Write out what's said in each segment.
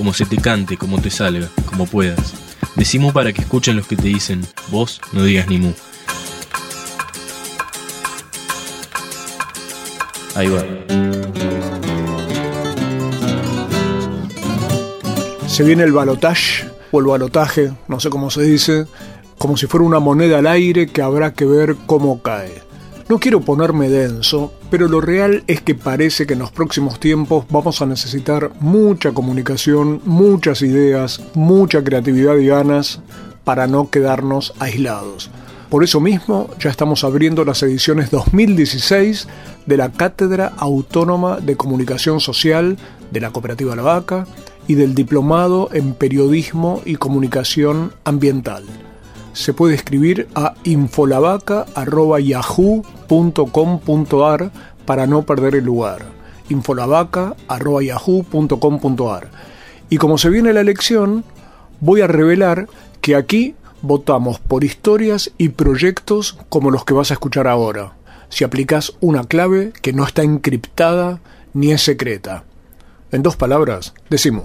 como se te cante, como te salga, como puedas. Decimu para que escuchen los que te dicen, vos no digas ni mu. Ahí va. Se viene el balotage o el balotaje, no sé cómo se dice, como si fuera una moneda al aire que habrá que ver cómo cae. No quiero ponerme denso, pero lo real es que parece que en los próximos tiempos vamos a necesitar mucha comunicación, muchas ideas, mucha creatividad y ganas para no quedarnos aislados. Por eso mismo ya estamos abriendo las ediciones 2016 de la Cátedra Autónoma de Comunicación Social de la Cooperativa La Vaca y del Diplomado en Periodismo y Comunicación Ambiental. Se puede escribir a infolavaca.yahoo.com.ar para no perder el lugar. infolavaca.yahoo.com.ar Y como se viene la elección, voy a revelar que aquí votamos por historias y proyectos como los que vas a escuchar ahora, si aplicas una clave que no está encriptada ni es secreta. En dos palabras, decimos.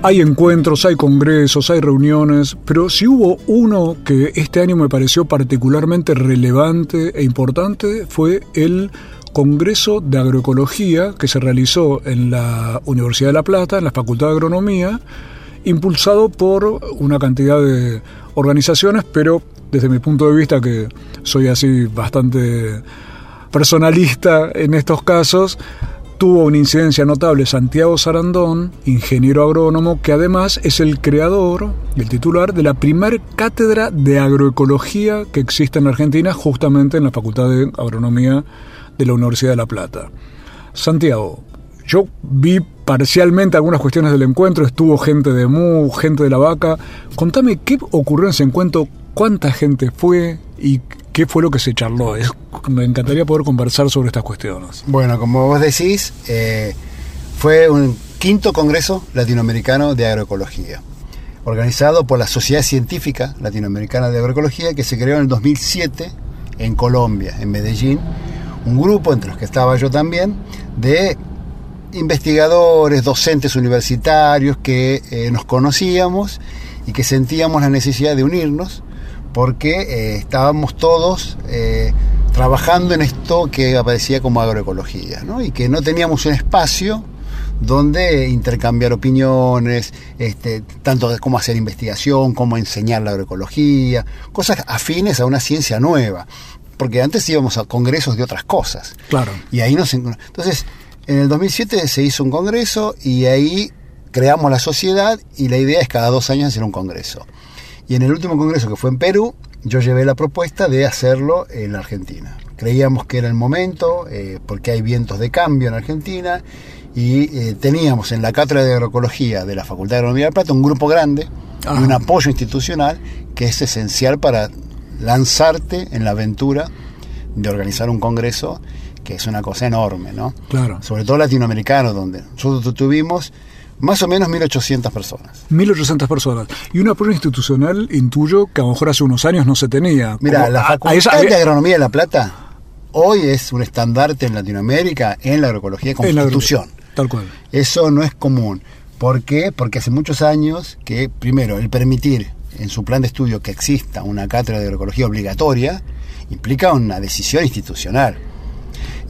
Hay encuentros, hay congresos, hay reuniones, pero si hubo uno que este año me pareció particularmente relevante e importante fue el Congreso de Agroecología que se realizó en la Universidad de La Plata, en la Facultad de Agronomía, impulsado por una cantidad de organizaciones, pero desde mi punto de vista, que soy así bastante personalista en estos casos, tuvo una incidencia notable Santiago Sarandón, ingeniero agrónomo, que además es el creador y el titular de la primer cátedra de agroecología que existe en Argentina, justamente en la Facultad de Agronomía de la Universidad de La Plata. Santiago, yo vi parcialmente algunas cuestiones del encuentro, estuvo gente de MU, gente de la vaca. Contame qué ocurrió en ese encuentro, cuánta gente fue y qué fue lo que se charló. me encantaría poder conversar sobre estas cuestiones. Bueno, como vos decís, eh, fue un quinto Congreso Latinoamericano de Agroecología, organizado por la Sociedad Científica Latinoamericana de Agroecología, que se creó en el 2007 en Colombia, en Medellín. Un grupo, entre los que estaba yo también, de investigadores, docentes universitarios que eh, nos conocíamos y que sentíamos la necesidad de unirnos porque eh, estábamos todos eh, trabajando en esto que aparecía como agroecología, ¿no? y que no teníamos un espacio donde intercambiar opiniones, este, tanto de cómo hacer investigación, cómo enseñar la agroecología, cosas afines a una ciencia nueva, porque antes íbamos a congresos de otras cosas. Claro. Y ahí nos entonces en el 2007 se hizo un congreso y ahí creamos la sociedad y la idea es cada dos años hacer un congreso. Y en el último congreso que fue en Perú, yo llevé la propuesta de hacerlo en la Argentina. Creíamos que era el momento, eh, porque hay vientos de cambio en Argentina, y eh, teníamos en la cátedra de agroecología de la Facultad de Agronomía de Plata un grupo grande y un apoyo institucional que es esencial para lanzarte en la aventura de organizar un congreso que es una cosa enorme, ¿no? Claro. Sobre todo latinoamericano, donde nosotros tuvimos más o menos 1.800 personas. 1.800 personas. Y un apoyo institucional, intuyo, que a lo mejor hace unos años no se tenía. Mira, la Facultad de Agronomía de La Plata hoy es un estandarte en Latinoamérica en la agroecología como institución. Tal cual. Eso no es común. ¿Por qué? Porque hace muchos años que, primero, el permitir en su plan de estudio que exista una cátedra de agroecología obligatoria implica una decisión institucional.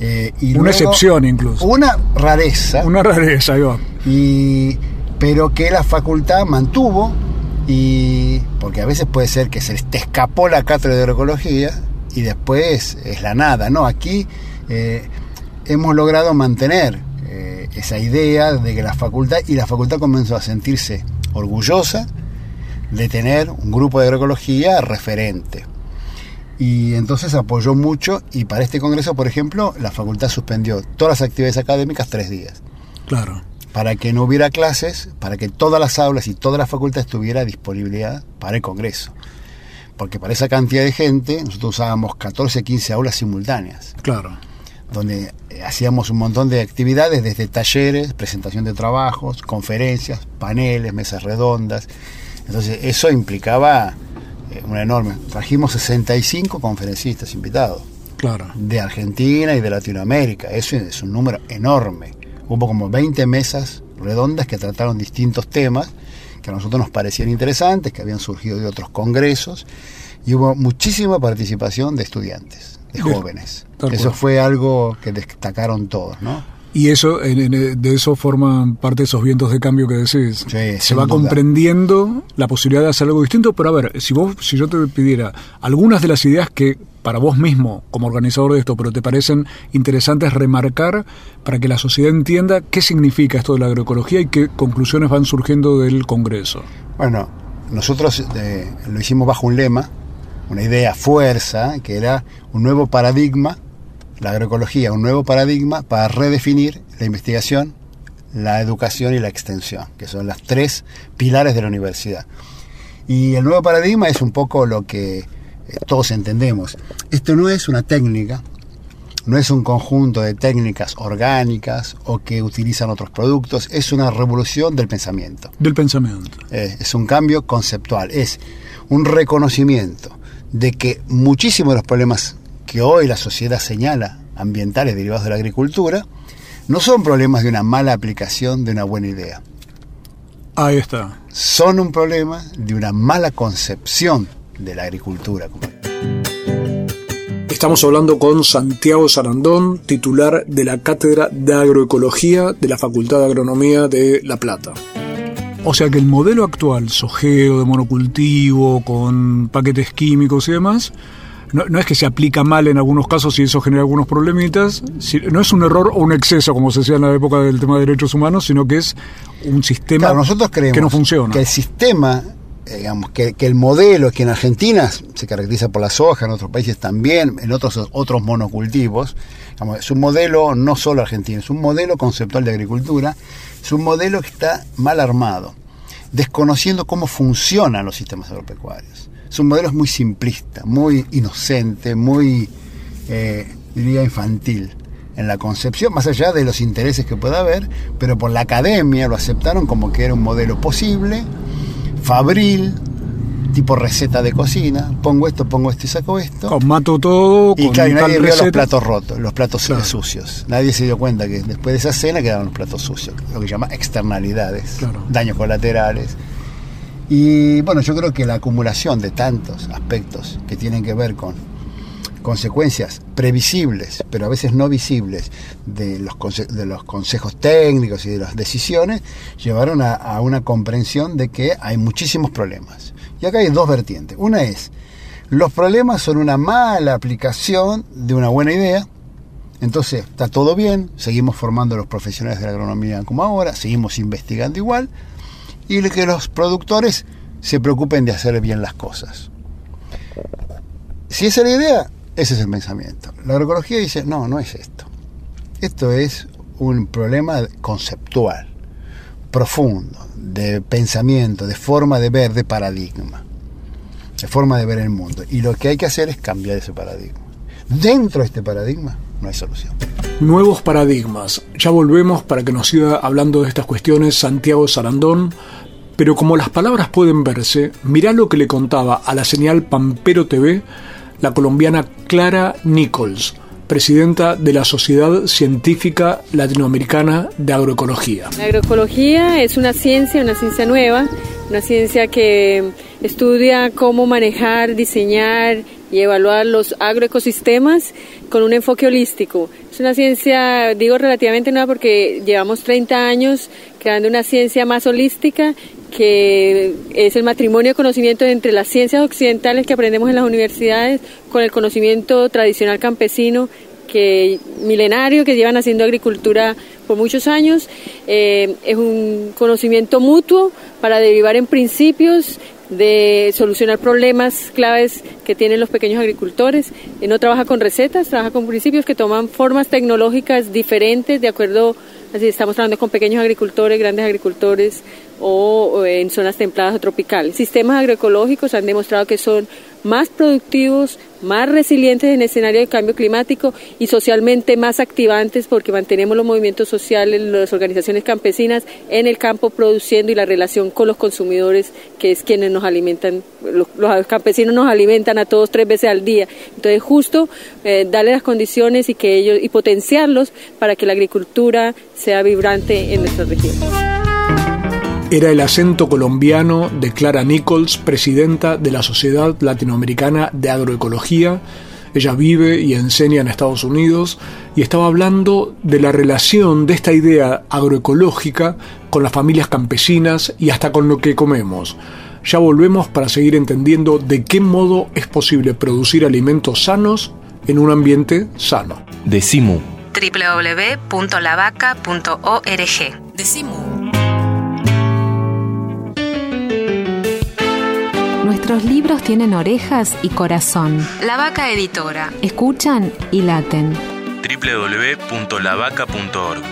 Eh, y una excepción incluso. Una rareza. Una rareza, yo. Y pero que la facultad mantuvo y porque a veces puede ser que se te escapó la cátedra de agroecología y después es la nada, ¿no? Aquí eh, hemos logrado mantener eh, esa idea de que la facultad, y la facultad comenzó a sentirse orgullosa de tener un grupo de agroecología referente. Y entonces apoyó mucho y para este congreso, por ejemplo, la facultad suspendió todas las actividades académicas tres días. Claro para que no hubiera clases, para que todas las aulas y toda la facultad estuviera disponibilidad para el Congreso. Porque para esa cantidad de gente nosotros usábamos 14, 15 aulas simultáneas. Claro. Donde eh, hacíamos un montón de actividades, desde talleres, presentación de trabajos, conferencias, paneles, mesas redondas. Entonces eso implicaba una enorme. Trajimos 65 conferencistas invitados. Claro. De Argentina y de Latinoamérica. Eso es un número enorme. Hubo como 20 mesas redondas que trataron distintos temas que a nosotros nos parecían interesantes, que habían surgido de otros congresos, y hubo muchísima participación de estudiantes, de jóvenes. Eso fue algo que destacaron todos, ¿no? Y eso, de eso forman parte esos vientos de cambio que decís. Se va comprendiendo la posibilidad de hacer algo distinto, pero a ver, si vos, si yo te pidiera algunas de las ideas que para vos mismo, como organizador de esto, pero te parecen interesantes remarcar para que la sociedad entienda qué significa esto de la agroecología y qué conclusiones van surgiendo del Congreso. Bueno, nosotros eh, lo hicimos bajo un lema, una idea fuerza, que era un nuevo paradigma la agroecología, un nuevo paradigma para redefinir la investigación, la educación y la extensión, que son las tres pilares de la universidad. Y el nuevo paradigma es un poco lo que eh, todos entendemos. Esto no es una técnica, no es un conjunto de técnicas orgánicas o que utilizan otros productos, es una revolución del pensamiento. Del pensamiento. Eh, es un cambio conceptual, es un reconocimiento de que muchísimos de los problemas que hoy la sociedad señala ambientales derivados de la agricultura, no son problemas de una mala aplicación de una buena idea. Ahí está. Son un problema de una mala concepción de la agricultura. Estamos hablando con Santiago Sarandón, titular de la Cátedra de Agroecología de la Facultad de Agronomía de La Plata. O sea que el modelo actual, sojeo de monocultivo, con paquetes químicos y demás, no, es que se aplica mal en algunos casos y eso genera algunos problemitas, no es un error o un exceso, como se decía en la época del tema de derechos humanos, sino que es un sistema nosotros creemos que no funciona. Que el sistema, eh, digamos, que, el modelo, que en Argentina se caracteriza por la soja, en otros países también, en otros, otros monocultivos, es un modelo no solo argentino, es un modelo conceptual de agricultura, es un modelo que está mal armado, desconociendo cómo funcionan los sistemas agropecuarios. Su modelo es muy simplista, muy inocente, muy, eh, diría, infantil en la concepción, más allá de los intereses que pueda haber, pero por la academia lo aceptaron como que era un modelo posible, fabril, tipo receta de cocina, pongo esto, pongo esto y saco esto. mato todo. Y claro, nadie vio los platos rotos, los platos sucios. Nadie se dio cuenta que después de esa cena quedaban los platos sucios, lo que se llama externalidades, daños colaterales. Y bueno, yo creo que la acumulación de tantos aspectos que tienen que ver con consecuencias previsibles, pero a veces no visibles, de los, consejos técnicos y de las decisiones, llevaron a, a una comprensión de que hay muchísimos problemas. Y acá hay dos vertientes. Una es, los problemas son una mala aplicación de una buena idea, entonces está todo bien, seguimos formando a los profesionales de la agronomía como ahora, seguimos investigando igual, y que los productores se preocupen de hacer bien las cosas. Si esa es la idea, ese es el pensamiento. La agroecología dice, no, no es esto. Esto es un problema conceptual, profundo, de pensamiento, de forma de ver, de paradigma, de forma de ver el mundo. Y lo que hay que hacer es cambiar ese paradigma. Dentro de este paradigma no hay solución. Nuevos paradigmas. Ya volvemos para que nos siga hablando de estas cuestiones Santiago Sarandón, pero como las palabras pueden verse, mirá lo que le contaba a la señal Pampero TV la colombiana Clara Nichols, presidenta de la Sociedad Científica Latinoamericana de Agroecología. La agroecología es una ciencia, una ciencia nueva, una ciencia que estudia cómo manejar, diseñar y evaluar los agroecosistemas con un enfoque holístico. Es una ciencia, digo relativamente nueva porque llevamos 30 años creando una ciencia más holística que es el matrimonio de conocimiento entre las ciencias occidentales que aprendemos en las universidades con el conocimiento tradicional campesino que milenario que llevan haciendo agricultura por muchos años. Eh, es un conocimiento mutuo para derivar en principios de solucionar problemas claves que tienen los pequeños agricultores. Eh, no trabaja con recetas, trabaja con principios que toman formas tecnológicas diferentes de acuerdo, así estamos hablando con pequeños agricultores, grandes agricultores o, en zonas templadas o tropicales. Sistemas agroecológicos han demostrado que son más productivos, más resilientes en escenario de cambio climático y socialmente más activantes porque mantenemos los movimientos sociales, las organizaciones campesinas en el campo produciendo y la relación con los consumidores, que es quienes nos alimentan, los, campesinos nos alimentan a todos tres veces al día. Entonces, justo eh, darle las condiciones y que ellos y potenciarlos para que la agricultura sea vibrante en nuestra región. Era el acento colombiano de Clara Nichols, presidenta de la Sociedad Latinoamericana de Agroecología. Ella vive y enseña en Estados Unidos y estaba hablando de la relación de esta idea agroecológica con las familias campesinas y hasta con lo que comemos. Ya volvemos para seguir entendiendo de qué modo es posible producir alimentos sanos en un ambiente sano. Decimu www.lavaca.org Decimu Nuestros libros tienen orejas y corazón. La Vaca Editora. Escuchan y laten. www.lavaca.org.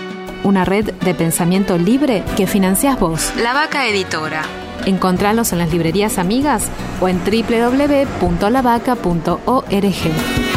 Una red de pensamiento libre que financias vos. La Vaca Editora. Encontralos en las librerías amigas o en www.lavaca.org.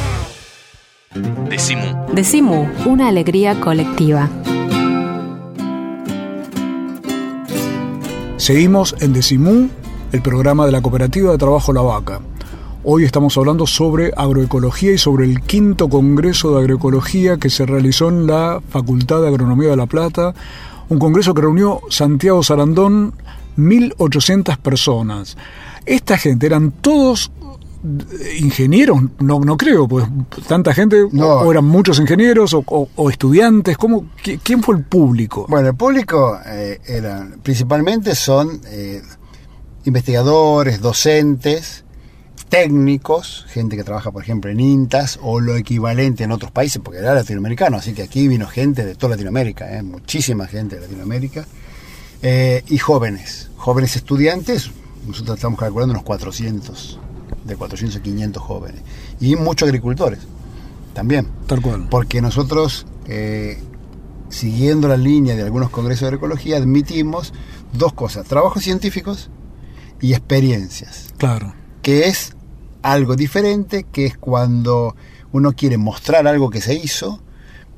Decimu. Decimu, una alegría colectiva. Seguimos en Decimú, el programa de la Cooperativa de Trabajo La Vaca. Hoy estamos hablando sobre agroecología y sobre el quinto Congreso de Agroecología que se realizó en la Facultad de Agronomía de La Plata, un congreso que reunió Santiago Sarandón 1.800 personas. Esta gente eran todos ingenieros, no, no creo, pues tanta gente, o, eran muchos ingenieros o, estudiantes, ¿cómo, ¿quién fue el público? Bueno, el público eh, eran, principalmente son eh, investigadores, docentes, técnicos, gente que trabaja, por ejemplo, en INTAS o lo equivalente en otros países, porque era latinoamericano, así que aquí vino gente de toda Latinoamérica, eh, muchísima gente de Latinoamérica, y jóvenes, jóvenes estudiantes, nosotros estamos calculando unos 400 de 400 a 500 jóvenes. Y muchos agricultores también. Tal cual. Porque nosotros, eh, siguiendo la línea de algunos congresos de agroecología, admitimos dos cosas, trabajos científicos y experiencias. Claro. Que es algo diferente, que es cuando uno quiere mostrar algo que se hizo,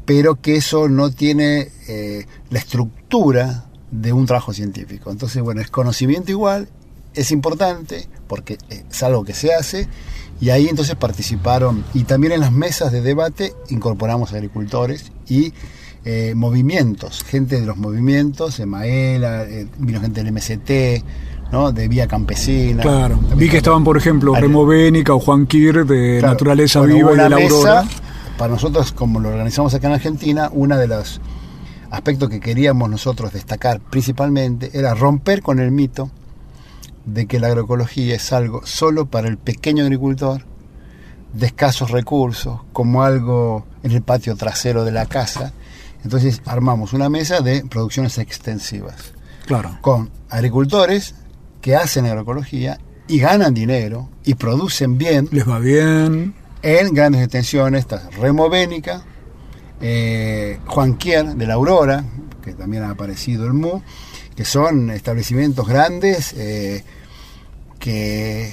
pero que eso no tiene eh, la estructura de un trabajo científico. Entonces, bueno, es conocimiento igual, es importante, porque es algo que se hace, y ahí entonces participaron, y también en las mesas de debate incorporamos agricultores y eh, movimientos, gente de los movimientos, Emaela, eh, vino gente del MST, ¿no? de Vía Campesina. Claro, vi que estaban, por ejemplo, Remo Bénica o Juan Kir de Naturaleza Viva y de la Aurora. Para nosotros, como lo organizamos acá en Argentina, uno de los aspectos que queríamos nosotros destacar principalmente era romper con el mito de que la agroecología es algo solo para el pequeño agricultor, de escasos recursos, como algo en el patio trasero de la casa. Entonces armamos una mesa de producciones extensivas. Claro. Con agricultores que hacen agroecología y ganan dinero y producen bien. Les va bien. En grandes extensiones, está Remo Bénica, eh, Juan Quier de la Aurora, que también ha aparecido el MU, que son establecimientos grandes eh, que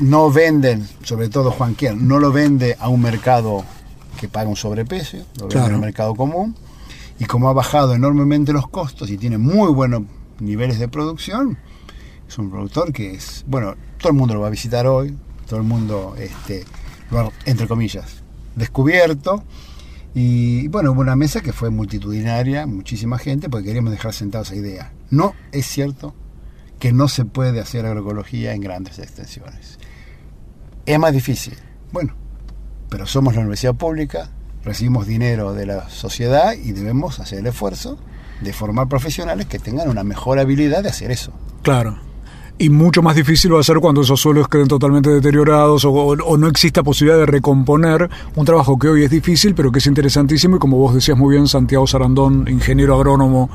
no venden, sobre todo Juan Quier, no lo vende a un mercado que paga un sobreprecio, lo vende Claro. en el mercado común. Y como ha bajado enormemente los costos y tiene muy buenos niveles de producción, es un productor que es, bueno, todo el mundo lo va a visitar hoy, todo el mundo, este, lo ha, entre comillas, descubierto. Y bueno, hubo una mesa que fue multitudinaria, muchísima gente, porque queríamos dejar sentada esa idea. No es cierto que no se puede hacer agroecología en grandes extensiones. Es más difícil. Bueno, pero somos la universidad pública, recibimos dinero de la sociedad y debemos hacer el esfuerzo de formar profesionales que tengan una mejor habilidad de hacer eso. Claro. Y mucho más difícil va a ser cuando esos suelos queden totalmente deteriorados o, o- no exista posibilidad de recomponer un trabajo que hoy es difícil, pero que es interesantísimo. Y como vos decías muy bien, Santiago Sarandón, ingeniero agrónomo,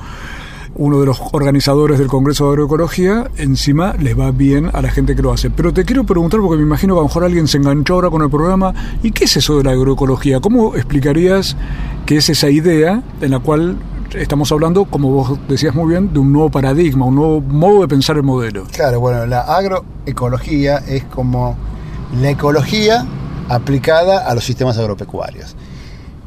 uno de los organizadores del Congreso de Agroecología, encima les va bien a la gente que lo hace. Pero te quiero preguntar, porque me imagino que a lo mejor alguien se enganchó ahora con el programa, ¿y qué es eso de la agroecología? ¿Cómo explicarías qué es esa idea en la cual estamos hablando, como vos decías muy bien, de un nuevo paradigma, un nuevo modo de pensar el modelo? Claro, bueno, la agroecología es como la ecología aplicada a los sistemas agropecuarios.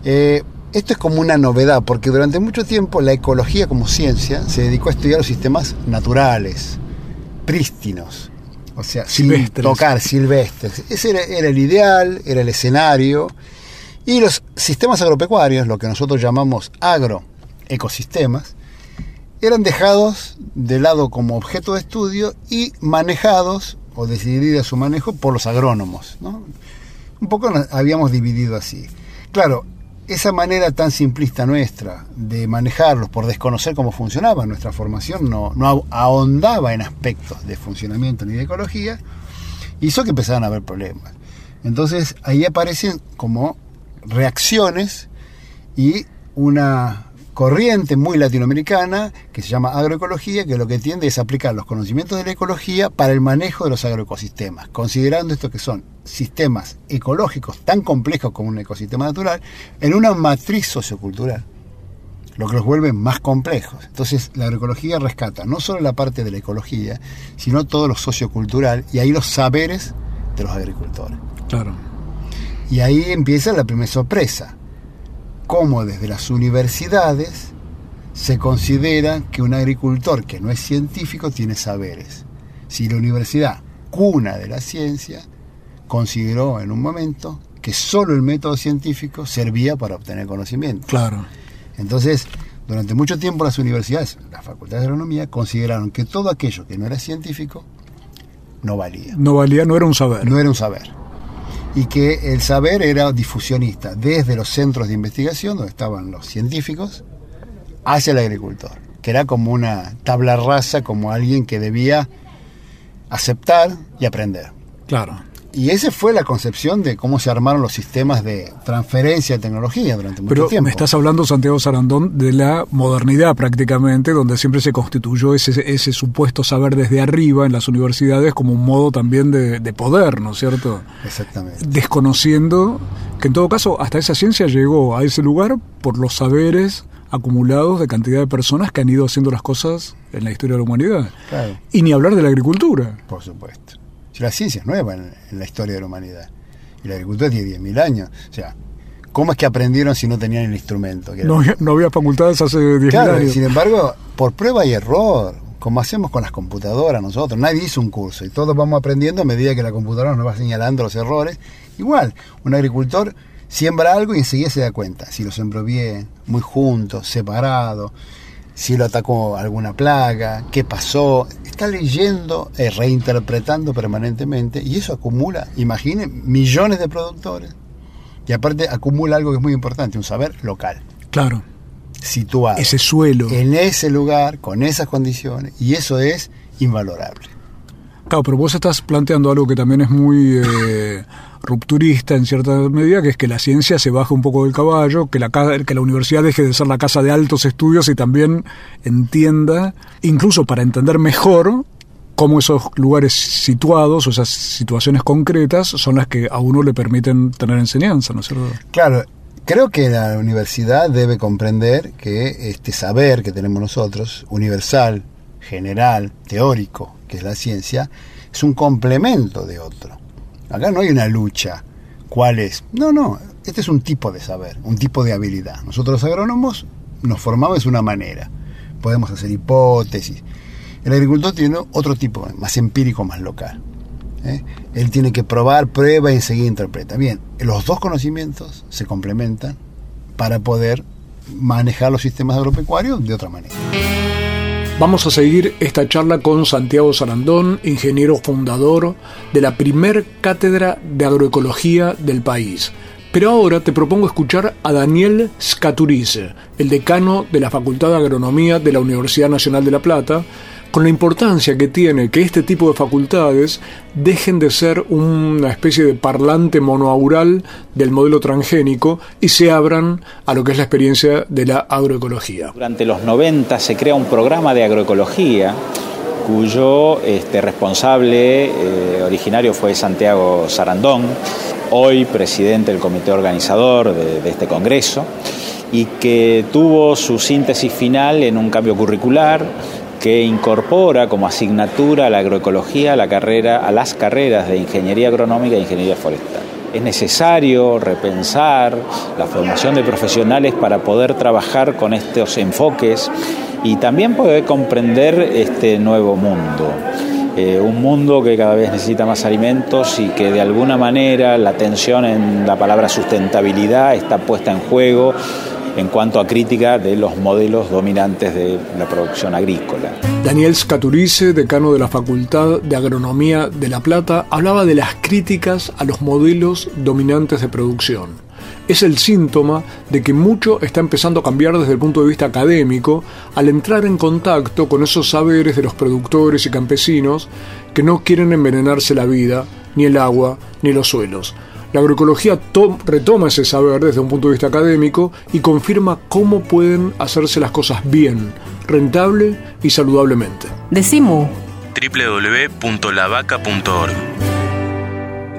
Eh, esto es como una novedad, porque durante mucho tiempo la ecología como ciencia se dedicó a estudiar los sistemas naturales, prístinos, o sea, sin Silvestres. tocar, silvestres. Ese era, era el ideal, era el escenario. Y los sistemas agropecuarios, lo que nosotros llamamos agroecosistemas, eran dejados de lado como objeto de estudio y manejados o decidida su manejo por los agrónomos. ¿no? Un poco nos habíamos dividido así. Claro, esa manera tan simplista nuestra de manejarlos por desconocer cómo funcionaba nuestra formación, no, no ahondaba en aspectos de funcionamiento ni de ecología, hizo que empezaran a haber problemas. Entonces ahí aparecen como reacciones y una corriente muy latinoamericana que se llama agroecología, que lo que tiende es aplicar los conocimientos de la ecología para el manejo de los agroecosistemas, considerando esto que son sistemas ecológicos tan complejos como un ecosistema natural en una matriz sociocultural, lo que los vuelve más complejos. Entonces la agroecología rescata no solo la parte de la ecología, sino todo lo sociocultural y ahí los saberes de los agricultores. Claro. Y ahí empieza la primera sorpresa. Cómo desde las universidades se considera que un agricultor que no es científico tiene saberes. Si la universidad, cuna de la ciencia, consideró en un momento que solo el método científico servía para obtener conocimiento. Claro. Entonces, durante mucho tiempo las universidades, las facultades de agronomía, consideraron que todo aquello que no era científico no valía. No valía, no era un saber. No era un saber. Y que el saber era difusionista, desde los centros de investigación, donde estaban los científicos, hacia el agricultor, que era como una tabla rasa, como alguien que debía aceptar y aprender. Claro. Y esa fue la concepción de cómo se armaron los sistemas de transferencia de tecnología durante mucho Pero tiempo. me estás hablando, Santiago Sarandón, de la modernidad prácticamente, donde siempre se constituyó ese, ese supuesto saber desde arriba en las universidades como un modo también de, de poder, ¿no es cierto? Exactamente. Desconociendo que en todo caso hasta esa ciencia llegó a ese lugar por los saberes acumulados de cantidad de personas que han ido haciendo las cosas en la historia de la humanidad. Claro, Y ni hablar de la agricultura. por supuesto. Si la ciencia es nueva en, en la historia de la humanidad. Y la agricultura tiene 10.000 años. O sea, ¿cómo es que aprendieron si no tenían el instrumento? Que No había, no había facultades hace 10.000 Claro, y años. sin embargo, por prueba y error, como hacemos con las computadoras nosotros, nadie hizo un curso y todos vamos aprendiendo a medida que la computadora nos va señalando los errores. Igual, un agricultor siembra algo y enseguida se da cuenta, si lo sembró bien, muy juntos, separado, si lo atacó alguna plaga, qué pasó. Está leyendo, eh, reinterpretando permanentemente y eso acumula, imaginen, millones de productores. Y aparte acumula algo que es muy importante, un saber local Claro, situado ese suelo. en ese lugar, con esas condiciones, y eso es invalorable. Claro, pero vos estás planteando algo que también es muy eh, rupturista en cierta medida, que es que la ciencia se baje un poco del caballo, que la, que la universidad deje de ser la casa de altos estudios y también entienda, incluso para entender mejor, cómo esos lugares situados, o esas situaciones concretas, son las que a uno le permiten tener enseñanza, ¿no es cierto? Claro, creo que la universidad debe comprender que este saber que tenemos nosotros, universal, general, teórico, que es la ciencia, es un complemento de otro. Acá no hay una lucha. ¿Cuál es? No, no, este es un tipo de saber, un tipo de habilidad. Nosotros los agrónomos nos formamos de una manera. Podemos hacer hipótesis. El agricultor tiene otro tipo, más empírico, más local. ¿eh? Él tiene que probar, prueba y enseguida interpreta. Bien, los dos conocimientos se complementan para poder manejar los sistemas agropecuarios de otra manera. Vamos a seguir esta charla con Santiago Sarandón, ingeniero fundador de la primer cátedra de agroecología del país. Pero ahora te propongo escuchar a Daniel Scaturice, el decano de la Facultad de Agronomía de la Universidad Nacional de La Plata, con la importancia que tiene que este tipo de facultades dejen de ser una especie de parlante monoaural del modelo transgénico y se abran a lo que es la experiencia de la agroecología. Durante los 90 se crea un programa de agroecología cuyo este, responsable eh, originario fue Santiago Sarandón, hoy presidente del comité organizador de, de este congreso, y que tuvo su síntesis final en un cambio curricular que incorpora como asignatura a la agroecología a, la carrera, a las carreras de ingeniería agronómica e ingeniería forestal. Es necesario repensar la formación de profesionales para poder trabajar con estos enfoques y también poder comprender este nuevo mundo. Eh, un mundo que cada vez necesita más alimentos y que de alguna manera la atención en la palabra sustentabilidad está puesta en juego en cuanto a crítica de los modelos dominantes de la producción agrícola. Daniel Scaturice, decano de la Facultad de Agronomía de La Plata, hablaba de las críticas a los modelos dominantes de producción. Es el síntoma de que mucho está empezando a cambiar desde el punto de vista académico al entrar en contacto con esos saberes de los productores y campesinos que no quieren envenenarse la vida, ni el agua, ni los suelos, la agroecología retoma ese saber desde un punto de vista académico y confirma cómo pueden hacerse las cosas bien, rentable y saludablemente. Decimu www.lavaca.org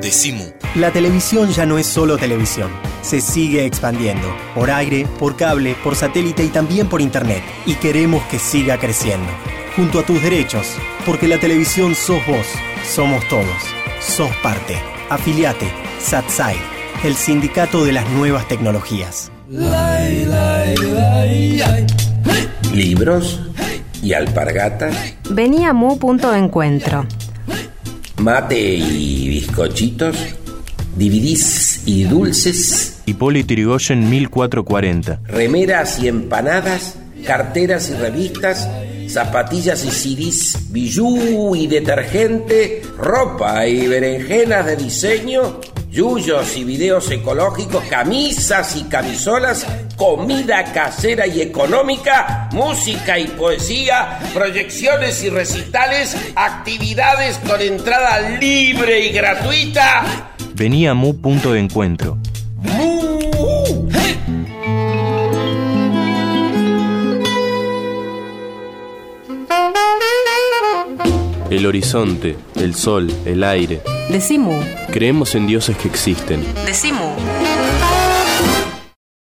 Decimu. La televisión ya no es solo televisión. Se sigue expandiendo. Por aire, por cable, por satélite y también por internet. Y queremos que siga creciendo. Junto a tus derechos. Porque la televisión sos vos. Somos todos. Sos parte. Afiliate SATSAI, el sindicato de las nuevas tecnologías. Libros y alpargatas. Venía Mu punto de encuentro. Mate y bizcochitos. Dividís y dulces. Hipólito Yrigoyen 1440. Remeras y empanadas. Carteras y revistas zapatillas y CDs, bijú y detergente, ropa y berenjenas de diseño, yuyos y videos ecológicos, camisas y camisolas, comida casera y económica, música y poesía, proyecciones y recitales, actividades con entrada libre y gratuita. Venía Mu punto de encuentro. El horizonte, el sol, el aire. Decimu. Creemos en dioses que existen. Decimu.